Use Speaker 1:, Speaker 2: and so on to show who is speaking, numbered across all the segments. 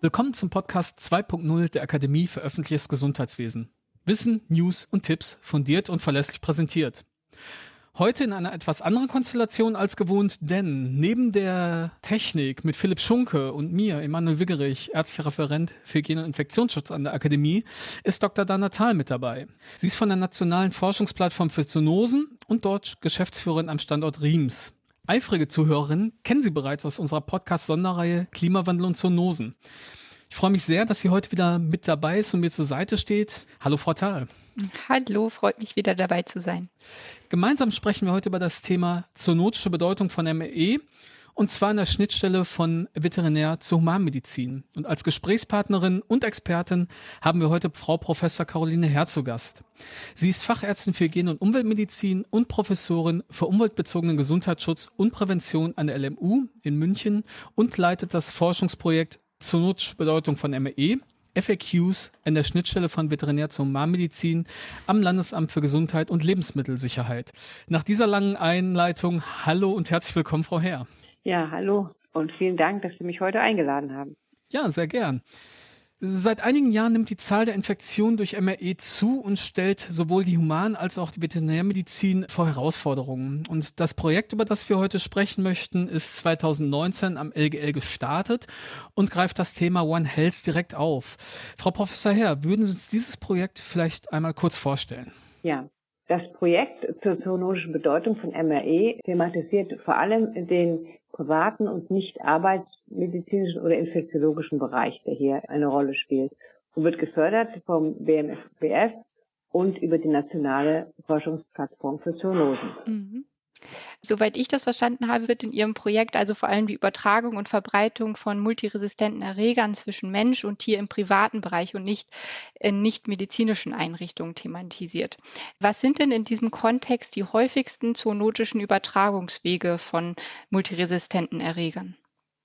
Speaker 1: Willkommen zum Podcast 2.0 der Akademie für öffentliches Gesundheitswesen. Wissen, News und Tipps fundiert und verlässlich präsentiert. Heute in einer etwas anderen Konstellation als gewohnt, denn neben der Technik mit Philipp Schunke und mir, Emanuel Wiggerich, ärztlicher Referent für Hygiene und Infektionsschutz an der Akademie, ist Dr. Dana Thal mit dabei. Sie ist von der Nationalen Forschungsplattform für Zoonosen und dort Geschäftsführerin am Standort Riems. Eifrige Zuhörerinnen kennen Sie bereits aus unserer Podcast-Sonderreihe Klimawandel und Zoonosen. Ich freue mich sehr, dass sie heute wieder mit dabei ist und mir zur Seite steht. Hallo, Frau Thal.
Speaker 2: Hallo, freut mich wieder dabei zu sein.
Speaker 1: Gemeinsam sprechen wir heute über das Thema zoonotische Bedeutung von ME und zwar an der Schnittstelle von Veterinär zur Humanmedizin. Und als Gesprächspartnerin und Expertin haben wir heute Frau Professor Caroline Herr zu Gast. Sie ist Fachärztin für Hygiene und Umweltmedizin und Professorin für umweltbezogenen Gesundheitsschutz und Prävention an der LMU in München und leitet das Forschungsprojekt zoonotische Bedeutung von ME FAQs an der Schnittstelle von Veterinär zur Humanmedizin am Landesamt für Gesundheit und Lebensmittelsicherheit. Nach dieser langen Einleitung, hallo und herzlich willkommen, Frau Herr.
Speaker 3: Ja, hallo und vielen Dank, dass Sie mich heute eingeladen haben.
Speaker 1: Ja, sehr gern. Seit einigen Jahren nimmt die Zahl der Infektionen durch MRE zu und stellt sowohl die Human- als auch die Veterinärmedizin vor Herausforderungen. Und das Projekt, über das wir heute sprechen möchten, ist 2019 am LGL gestartet und greift das Thema One Health direkt auf. Frau Professor Herr, würden Sie uns dieses Projekt vielleicht einmal kurz vorstellen?
Speaker 3: Ja, das Projekt zur zoonotischen Bedeutung von MRE thematisiert vor allem den privaten und nicht arbeitsmedizinischen oder infektiologischen Bereich, der hier eine Rolle spielt und wird gefördert vom BMFBF und über die nationale Forschungsplattform für Zoonosen. Mhm.
Speaker 2: Soweit ich das verstanden habe, wird in Ihrem Projekt also vor allem die Übertragung und Verbreitung von multiresistenten Erregern zwischen Mensch und Tier im privaten Bereich und nicht in nicht medizinischen Einrichtungen thematisiert. Was sind denn in diesem Kontext die häufigsten zoonotischen Übertragungswege von multiresistenten Erregern?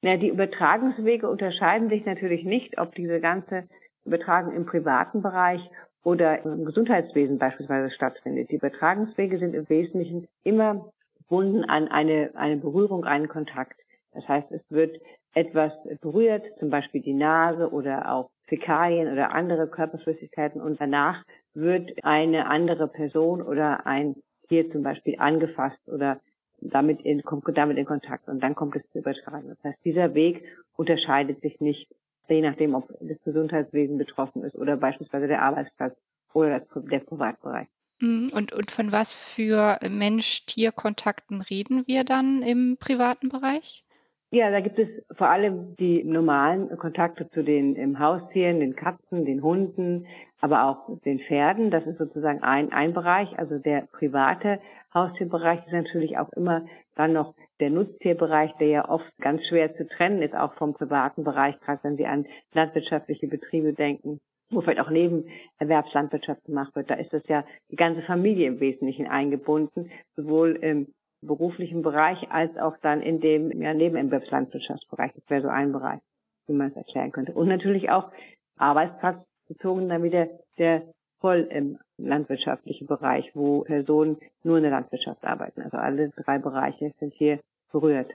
Speaker 3: Ja, die Übertragungswege unterscheiden sich natürlich nicht, ob diese ganze Übertragung im privaten Bereich oder im Gesundheitswesen beispielsweise stattfindet. Die Übertragungswege sind im Wesentlichen immer gebunden an eine, eine Berührung, einen Kontakt. Das heißt, es wird etwas berührt, zum Beispiel die Nase oder auch Fäkalien oder andere Körperflüssigkeiten und danach wird eine andere Person oder ein Tier zum Beispiel angefasst oder damit in, kommt damit in Kontakt und dann kommt es zu übertragen. Das heißt, dieser Weg unterscheidet sich nicht, je nachdem, ob das Gesundheitswesen betroffen ist oder beispielsweise der Arbeitsplatz oder der Privatbereich.
Speaker 2: Mhm. Und, und von was für Mensch-Tier-Kontakten reden wir dann im privaten Bereich?
Speaker 3: Ja, da gibt es vor allem die normalen Kontakte zu den im Haustieren, den Katzen, den Hunden, aber auch den Pferden. Das ist sozusagen ein, ein Bereich. Also der private Haustierbereich ist natürlich auch immer dann noch der Nutztierbereich, der ja oft ganz schwer zu trennen ist, auch vom privaten Bereich, gerade wenn Sie an landwirtschaftliche Betriebe denken wo vielleicht auch Nebenerwerbslandwirtschaft gemacht wird, da ist das ja die ganze Familie im Wesentlichen eingebunden, sowohl im beruflichen Bereich als auch dann in dem ja, Nebenerwerbslandwirtschaftsbereich. Das wäre so ein Bereich, wie man es erklären könnte. Und natürlich auch arbeitsplatzbezogen dann wieder der voll im landwirtschaftlichen Bereich, wo Personen nur in der Landwirtschaft arbeiten. Also alle drei Bereiche sind hier berührt.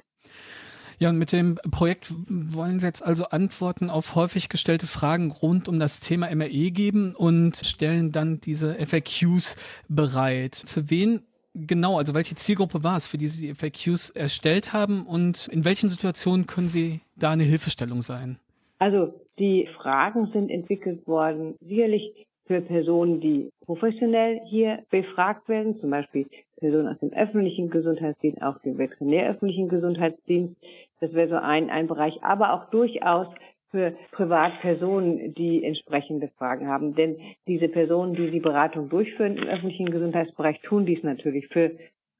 Speaker 1: Ja, und mit dem Projekt wollen Sie jetzt also Antworten auf häufig gestellte Fragen rund um das Thema MRE geben und stellen dann diese FAQs bereit. Für wen genau, also welche Zielgruppe war es, für die Sie die FAQs erstellt haben und in welchen Situationen können Sie da eine Hilfestellung sein?
Speaker 3: Also die Fragen sind entwickelt worden, sicherlich für Personen, die professionell hier befragt werden, zum Beispiel Personen aus dem öffentlichen Gesundheitsdienst, auch dem veterinäröffentlichen Gesundheitsdienst. Das wäre so ein, ein Bereich, aber auch durchaus für Privatpersonen, die entsprechende Fragen haben. Denn diese Personen, die die Beratung durchführen im öffentlichen Gesundheitsbereich, tun dies natürlich für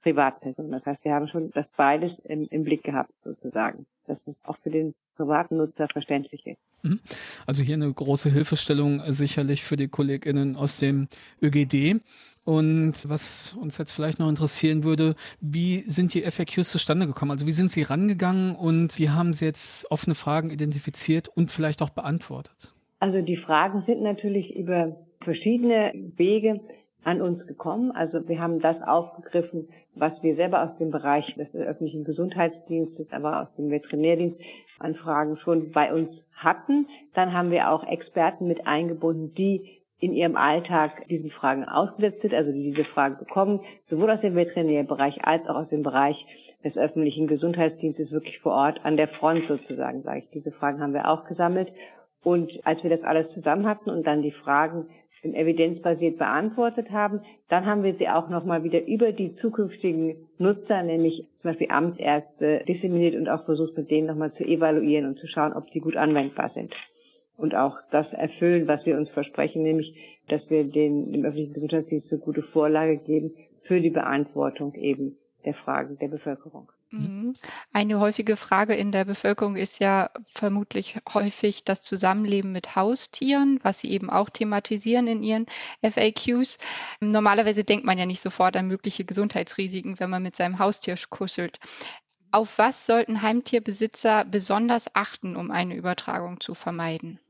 Speaker 3: Privatpersonen. Das heißt, wir haben schon das beides im, im Blick gehabt sozusagen. Das ist auch für den privaten Nutzer verständlich ist.
Speaker 1: Mhm. Also hier eine große Hilfestellung sicherlich für die KollegInnen aus dem ÖGD. Und was uns jetzt vielleicht noch interessieren würde, wie sind die FAQs zustande gekommen? Also wie sind Sie rangegangen und wie haben Sie jetzt offene Fragen identifiziert und vielleicht auch beantwortet?
Speaker 3: Also die Fragen sind natürlich über verschiedene Wege an uns gekommen. Also wir haben das aufgegriffen, was wir selber aus dem Bereich des öffentlichen Gesundheitsdienstes, aber aus dem Veterinärdienst an Fragen schon bei uns hatten. Dann haben wir auch Experten mit eingebunden, die in ihrem Alltag diesen Fragen ausgesetzt sind, also die diese Fragen bekommen, sowohl aus dem Veterinärbereich als auch aus dem Bereich des öffentlichen Gesundheitsdienstes wirklich vor Ort an der Front sozusagen, sage ich. Diese Fragen haben wir auch gesammelt. Und als wir das alles zusammen hatten und dann die Fragen evidenzbasiert beantwortet haben, dann haben wir sie auch nochmal wieder über die zukünftigen Nutzer, nämlich zum Beispiel Amtsärzte, disseminiert und auch versucht, mit denen nochmal zu evaluieren und zu schauen, ob sie gut anwendbar sind. Und auch das erfüllen, was wir uns versprechen, nämlich, dass wir den, dem öffentlichen Gesundheitsdienst eine gute Vorlage geben für die Beantwortung eben der Fragen der Bevölkerung.
Speaker 2: Mhm. Eine häufige Frage in der Bevölkerung ist ja vermutlich häufig das Zusammenleben mit Haustieren, was Sie eben auch thematisieren in Ihren FAQs. Normalerweise denkt man ja nicht sofort an mögliche Gesundheitsrisiken, wenn man mit seinem Haustier kuschelt. Auf was sollten Heimtierbesitzer besonders achten, um eine Übertragung zu vermeiden?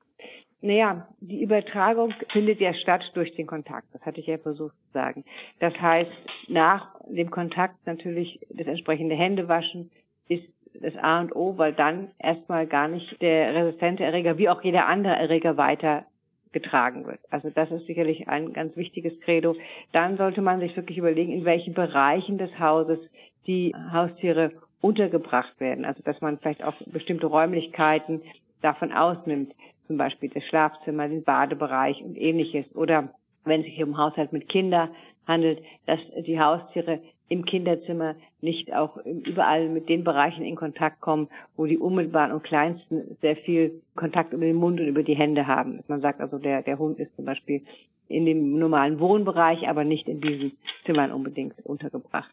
Speaker 3: Naja, die Übertragung findet ja statt durch den Kontakt. Das hatte ich ja versucht zu sagen. Das heißt, nach dem Kontakt natürlich das entsprechende Händewaschen ist das A und O, weil dann erstmal gar nicht der resistente Erreger wie auch jeder andere Erreger weiter getragen wird. Also das ist sicherlich ein ganz wichtiges Credo. Dann sollte man sich wirklich überlegen, in welchen Bereichen des Hauses die Haustiere untergebracht werden. Also dass man vielleicht auch bestimmte Räumlichkeiten davon ausnimmt zum Beispiel das Schlafzimmer, den Badebereich und ähnliches. Oder wenn es sich um Haushalt mit Kindern handelt, dass die Haustiere im Kinderzimmer nicht auch überall mit den Bereichen in Kontakt kommen, wo die unmittelbaren und kleinsten sehr viel Kontakt über den Mund und über die Hände haben. Man sagt also, der, der Hund ist zum Beispiel in dem normalen Wohnbereich, aber nicht in diesen Zimmern unbedingt untergebracht.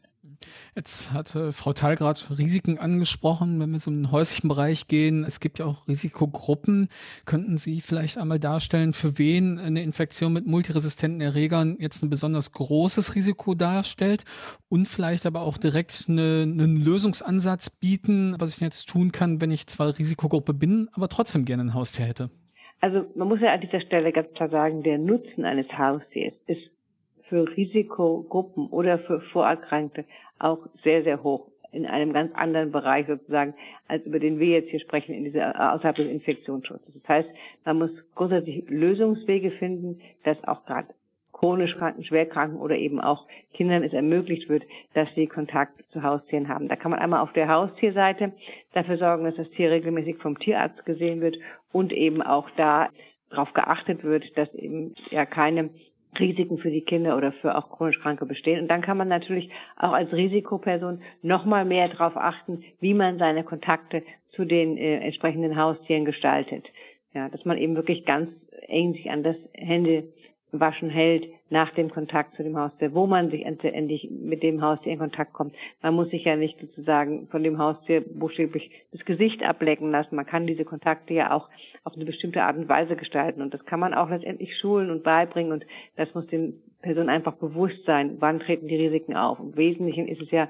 Speaker 1: Jetzt hatte Frau Thal gerade Risiken angesprochen, wenn wir so in den häuslichen Bereich gehen. Es gibt ja auch Risikogruppen. Könnten Sie vielleicht einmal darstellen, für wen eine Infektion mit multiresistenten Erregern jetzt ein besonders großes Risiko darstellt und vielleicht aber auch direkt eine, einen Lösungsansatz bieten, was ich jetzt tun kann, wenn ich zwar Risikogruppe bin, aber trotzdem gerne ein Haustier hätte?
Speaker 3: Also man muss ja an dieser Stelle ganz klar sagen, der Nutzen eines Haustiers ist für Risikogruppen oder für Vorerkrankte auch sehr, sehr hoch in einem ganz anderen Bereich sozusagen, als über den wir jetzt hier sprechen, in dieser, außerhalb des Infektionsschutzes. Das heißt, man muss grundsätzlich Lösungswege finden, dass auch gerade chronisch Kranken, Schwerkranken oder eben auch Kindern es ermöglicht wird, dass sie Kontakt zu Haustieren haben. Da kann man einmal auf der Haustierseite dafür sorgen, dass das Tier regelmäßig vom Tierarzt gesehen wird und eben auch da darauf geachtet wird, dass eben ja keine Risiken für die Kinder oder für auch chronisch Kranke bestehen. Und dann kann man natürlich auch als Risikoperson nochmal mehr darauf achten, wie man seine Kontakte zu den äh, entsprechenden Haustieren gestaltet. Ja, dass man eben wirklich ganz eng sich an das Händewaschen hält nach dem Kontakt zu dem Haustier, wo man sich endlich mit dem Haustier in Kontakt kommt. Man muss sich ja nicht sozusagen von dem Haustier buchstäblich das Gesicht ablecken lassen. Man kann diese Kontakte ja auch auf eine bestimmte Art und Weise gestalten. Und das kann man auch letztendlich schulen und beibringen. Und das muss den Personen einfach bewusst sein. Wann treten die Risiken auf? Im Wesentlichen ist es ja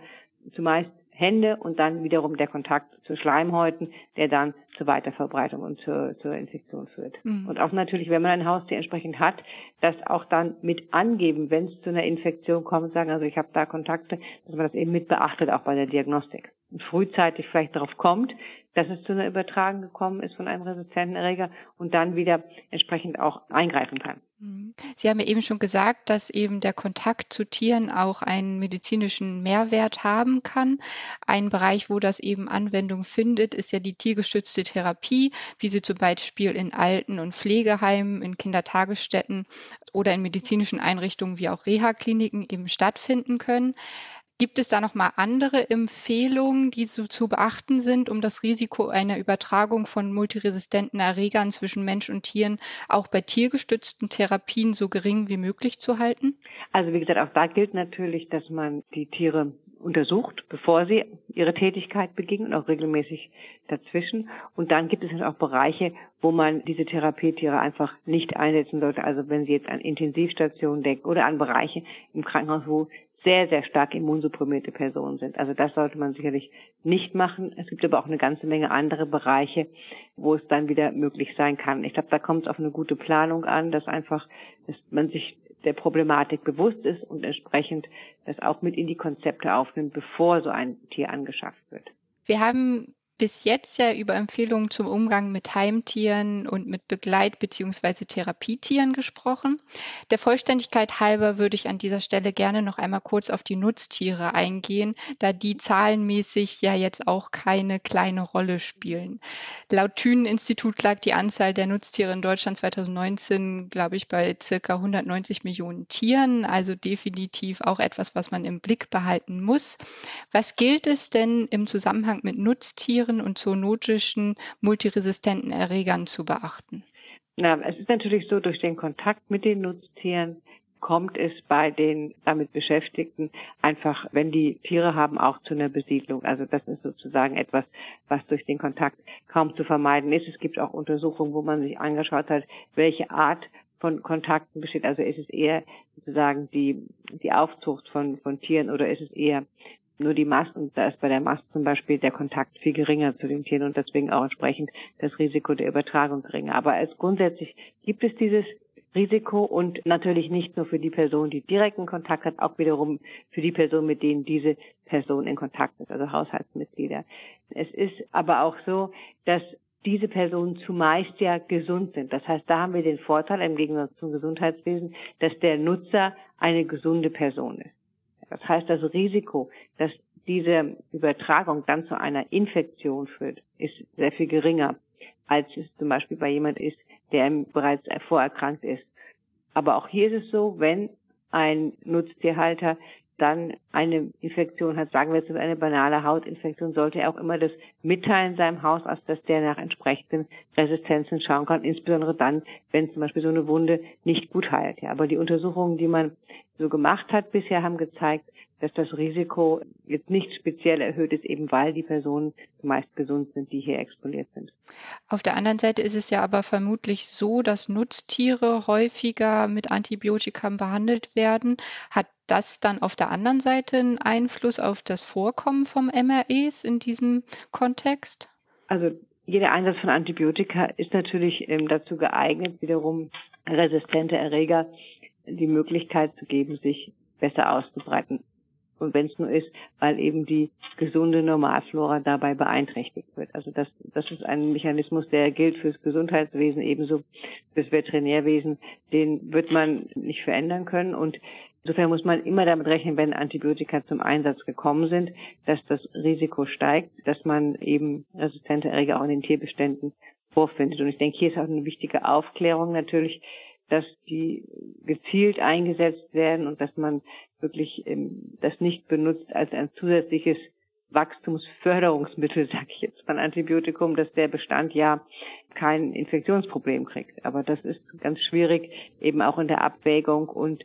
Speaker 3: zumeist Hände und dann wiederum der Kontakt zu Schleimhäuten, der dann zur Weiterverbreitung und zur, zur Infektion führt. Mhm. Und auch natürlich, wenn man ein Haustier entsprechend hat, das auch dann mit angeben, wenn es zu einer Infektion kommt, sagen, also ich habe da Kontakte, dass man das eben mit beachtet, auch bei der Diagnostik. Und frühzeitig vielleicht darauf kommt, dass es zu einer Übertragung gekommen ist von einem resistenten Erreger und dann wieder entsprechend auch eingreifen kann.
Speaker 2: Mhm. Sie haben ja eben schon gesagt, dass eben der Kontakt zu Tieren auch einen medizinischen Mehrwert haben kann. Ein Bereich, wo das eben Anwendung findet, ist ja die tiergestützte Therapie, wie sie zum Beispiel in Alten- und Pflegeheimen, in Kindertagesstätten oder in medizinischen Einrichtungen wie auch Reha-Kliniken eben stattfinden können. Gibt es da noch mal andere Empfehlungen, die so zu beachten sind, um das Risiko einer Übertragung von multiresistenten Erregern zwischen Mensch und Tieren auch bei tiergestützten Therapien so gering wie möglich zu halten?
Speaker 3: Also wie gesagt, auch da gilt natürlich, dass man die Tiere untersucht, bevor sie ihre Tätigkeit beginnen und auch regelmäßig dazwischen. Und dann gibt es auch Bereiche, wo man diese Therapietiere einfach nicht einsetzen sollte. Also wenn Sie jetzt an Intensivstationen denken oder an Bereiche im Krankenhaus, wo sehr, sehr stark immunsupprimierte Personen sind. Also das sollte man sicherlich nicht machen. Es gibt aber auch eine ganze Menge andere Bereiche, wo es dann wieder möglich sein kann. Ich glaube, da kommt es auf eine gute Planung an, dass einfach, dass man sich der Problematik bewusst ist und entsprechend das auch mit in die Konzepte aufnimmt, bevor so ein Tier angeschafft wird.
Speaker 2: Wir haben bis jetzt ja über Empfehlungen zum Umgang mit Heimtieren und mit Begleit- bzw. Therapietieren gesprochen. Der Vollständigkeit halber würde ich an dieser Stelle gerne noch einmal kurz auf die Nutztiere eingehen, da die zahlenmäßig ja jetzt auch keine kleine Rolle spielen. Laut Thünen-Institut lag die Anzahl der Nutztiere in Deutschland 2019, glaube ich, bei circa 190 Millionen Tieren, also definitiv auch etwas, was man im Blick behalten muss. Was gilt es denn im Zusammenhang mit Nutztieren Tieren und zoonotischen multiresistenten Erregern zu beachten?
Speaker 3: Na, es ist natürlich so, durch den Kontakt mit den Nutztieren kommt es bei den damit Beschäftigten einfach, wenn die Tiere haben, auch zu einer Besiedlung. Also das ist sozusagen etwas, was durch den Kontakt kaum zu vermeiden ist. Es gibt auch Untersuchungen, wo man sich angeschaut hat, welche Art von Kontakten besteht. Also ist es eher sozusagen die, die Aufzucht von, von Tieren oder ist es eher nur die Mast und da ist bei der Mast zum Beispiel der Kontakt viel geringer zu den Tieren und deswegen auch entsprechend das Risiko der Übertragung geringer. Aber als grundsätzlich gibt es dieses Risiko und natürlich nicht nur für die Person, die direkten Kontakt hat, auch wiederum für die Person, mit denen diese Person in Kontakt ist, also Haushaltsmitglieder. Es ist aber auch so, dass diese Personen zumeist ja gesund sind. Das heißt, da haben wir den Vorteil im Gegensatz zum Gesundheitswesen, dass der Nutzer eine gesunde Person ist. Das heißt, das Risiko, dass diese Übertragung dann zu einer Infektion führt, ist sehr viel geringer, als es zum Beispiel bei jemand ist, der bereits vorerkrankt ist. Aber auch hier ist es so, wenn ein Nutztierhalter dann eine Infektion hat, sagen wir jetzt eine banale Hautinfektion, sollte er auch immer das mitteilen seinem Hausarzt, dass der nach entsprechenden Resistenzen schauen kann, insbesondere dann, wenn zum Beispiel so eine Wunde nicht gut heilt. Ja, aber die Untersuchungen, die man so gemacht hat bisher, haben gezeigt, dass das Risiko jetzt nicht speziell erhöht ist, eben weil die Personen meist gesund sind, die hier exponiert sind.
Speaker 2: Auf der anderen Seite ist es ja aber vermutlich so, dass Nutztiere häufiger mit Antibiotika behandelt werden. Hat das dann auf der anderen Seite einen Einfluss auf das Vorkommen vom MREs in diesem Kontext?
Speaker 3: Also jeder Einsatz von Antibiotika ist natürlich ähm, dazu geeignet, wiederum resistente Erreger die Möglichkeit zu geben, sich besser auszubreiten. Und wenn es nur ist, weil eben die gesunde Normalflora dabei beeinträchtigt wird. Also das, das ist ein Mechanismus, der gilt fürs Gesundheitswesen ebenso fürs Veterinärwesen. Den wird man nicht verändern können. Und insofern muss man immer damit rechnen, wenn Antibiotika zum Einsatz gekommen sind, dass das Risiko steigt, dass man eben resistente Erreger auch in den Tierbeständen vorfindet. Und ich denke, hier ist auch eine wichtige Aufklärung natürlich, dass die gezielt eingesetzt werden und dass man wirklich ähm, das nicht benutzt als ein zusätzliches Wachstumsförderungsmittel, sage ich jetzt, von Antibiotikum, dass der Bestand ja kein Infektionsproblem kriegt. Aber das ist ganz schwierig, eben auch in der Abwägung und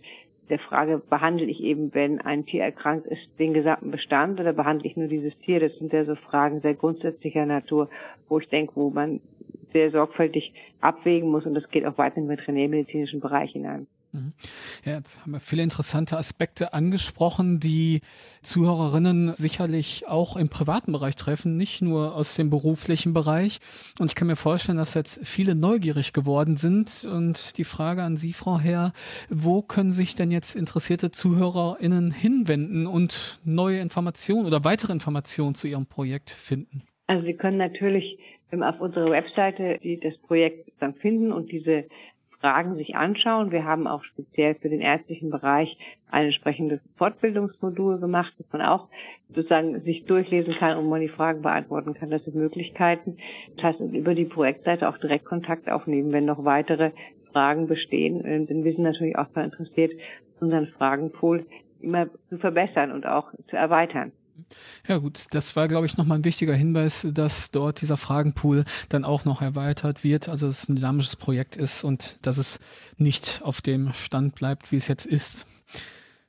Speaker 3: der Frage, behandle ich eben, wenn ein Tier erkrankt ist, den gesamten Bestand oder behandle ich nur dieses Tier? Das sind ja so Fragen sehr grundsätzlicher Natur, wo ich denke, wo man sehr sorgfältig abwägen muss und das geht auch weiter in den veterinärmedizinischen Bereich hinein.
Speaker 1: Mhm. Ja, jetzt haben wir viele interessante Aspekte angesprochen, die Zuhörerinnen sicherlich auch im privaten Bereich treffen, nicht nur aus dem beruflichen Bereich. Und ich kann mir vorstellen, dass jetzt viele neugierig geworden sind. Und die Frage an Sie, Frau Herr, wo können sich denn jetzt interessierte ZuhörerInnen hinwenden und neue Informationen oder weitere Informationen zu Ihrem Projekt finden?
Speaker 3: Also Sie können natürlich auf unserer Webseite die, das Projekt dann finden und diese Fragen sich anschauen. Wir haben auch speziell für den ärztlichen Bereich ein entsprechendes Fortbildungsmodul gemacht, dass man auch sozusagen sich durchlesen kann und man die Fragen beantworten kann. Das sind Möglichkeiten. Das heißt, über die Projektseite auch direkt Kontakt aufnehmen, wenn noch weitere Fragen bestehen. Denn wir sind natürlich auch daran interessiert, unseren Fragenpool immer zu verbessern und auch zu erweitern.
Speaker 1: Ja gut, das war, glaube ich, nochmal ein wichtiger Hinweis, dass dort dieser Fragenpool dann auch noch erweitert wird, also dass es ein dynamisches Projekt ist und dass es nicht auf dem Stand bleibt, wie es jetzt ist.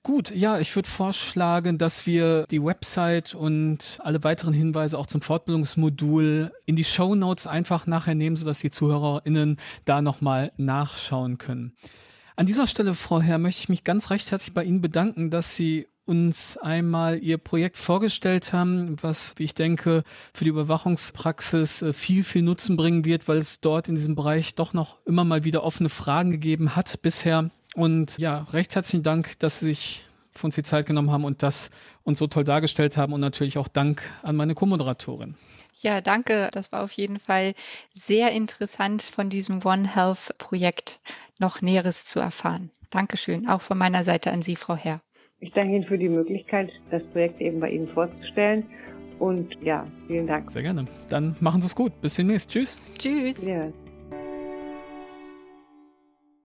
Speaker 1: Gut, ja, ich würde vorschlagen, dass wir die Website und alle weiteren Hinweise auch zum Fortbildungsmodul in die Show Notes einfach nachher nehmen, sodass die ZuhörerInnen da nochmal nachschauen können. An dieser Stelle, Frau Herr, möchte ich mich ganz recht herzlich bei Ihnen bedanken, dass Sie uns einmal Ihr Projekt vorgestellt haben, was, wie ich denke, für die Überwachungspraxis äh, viel, viel Nutzen bringen wird, weil es dort in diesem Bereich doch noch immer mal wieder offene Fragen gegeben hat bisher Und ja, recht herzlichen Dank, dass Sie sich für uns die Zeit genommen haben und das uns so toll dargestellt haben. Und natürlich auch Dank an meine Co-Moderatorin.
Speaker 2: Ja, danke. Das war auf jeden Fall sehr interessant, von diesem One Health Projekt noch Näheres zu erfahren. Dankeschön, auch von meiner Seite an Sie, Frau Herr.
Speaker 3: Ich danke Ihnen für die Möglichkeit, das Projekt eben bei Ihnen vorzustellen. Und ja, vielen Dank.
Speaker 1: Sehr gerne. Dann machen Sie es gut. Bis demnächst. Tschüss.
Speaker 2: Tschüss. Ja.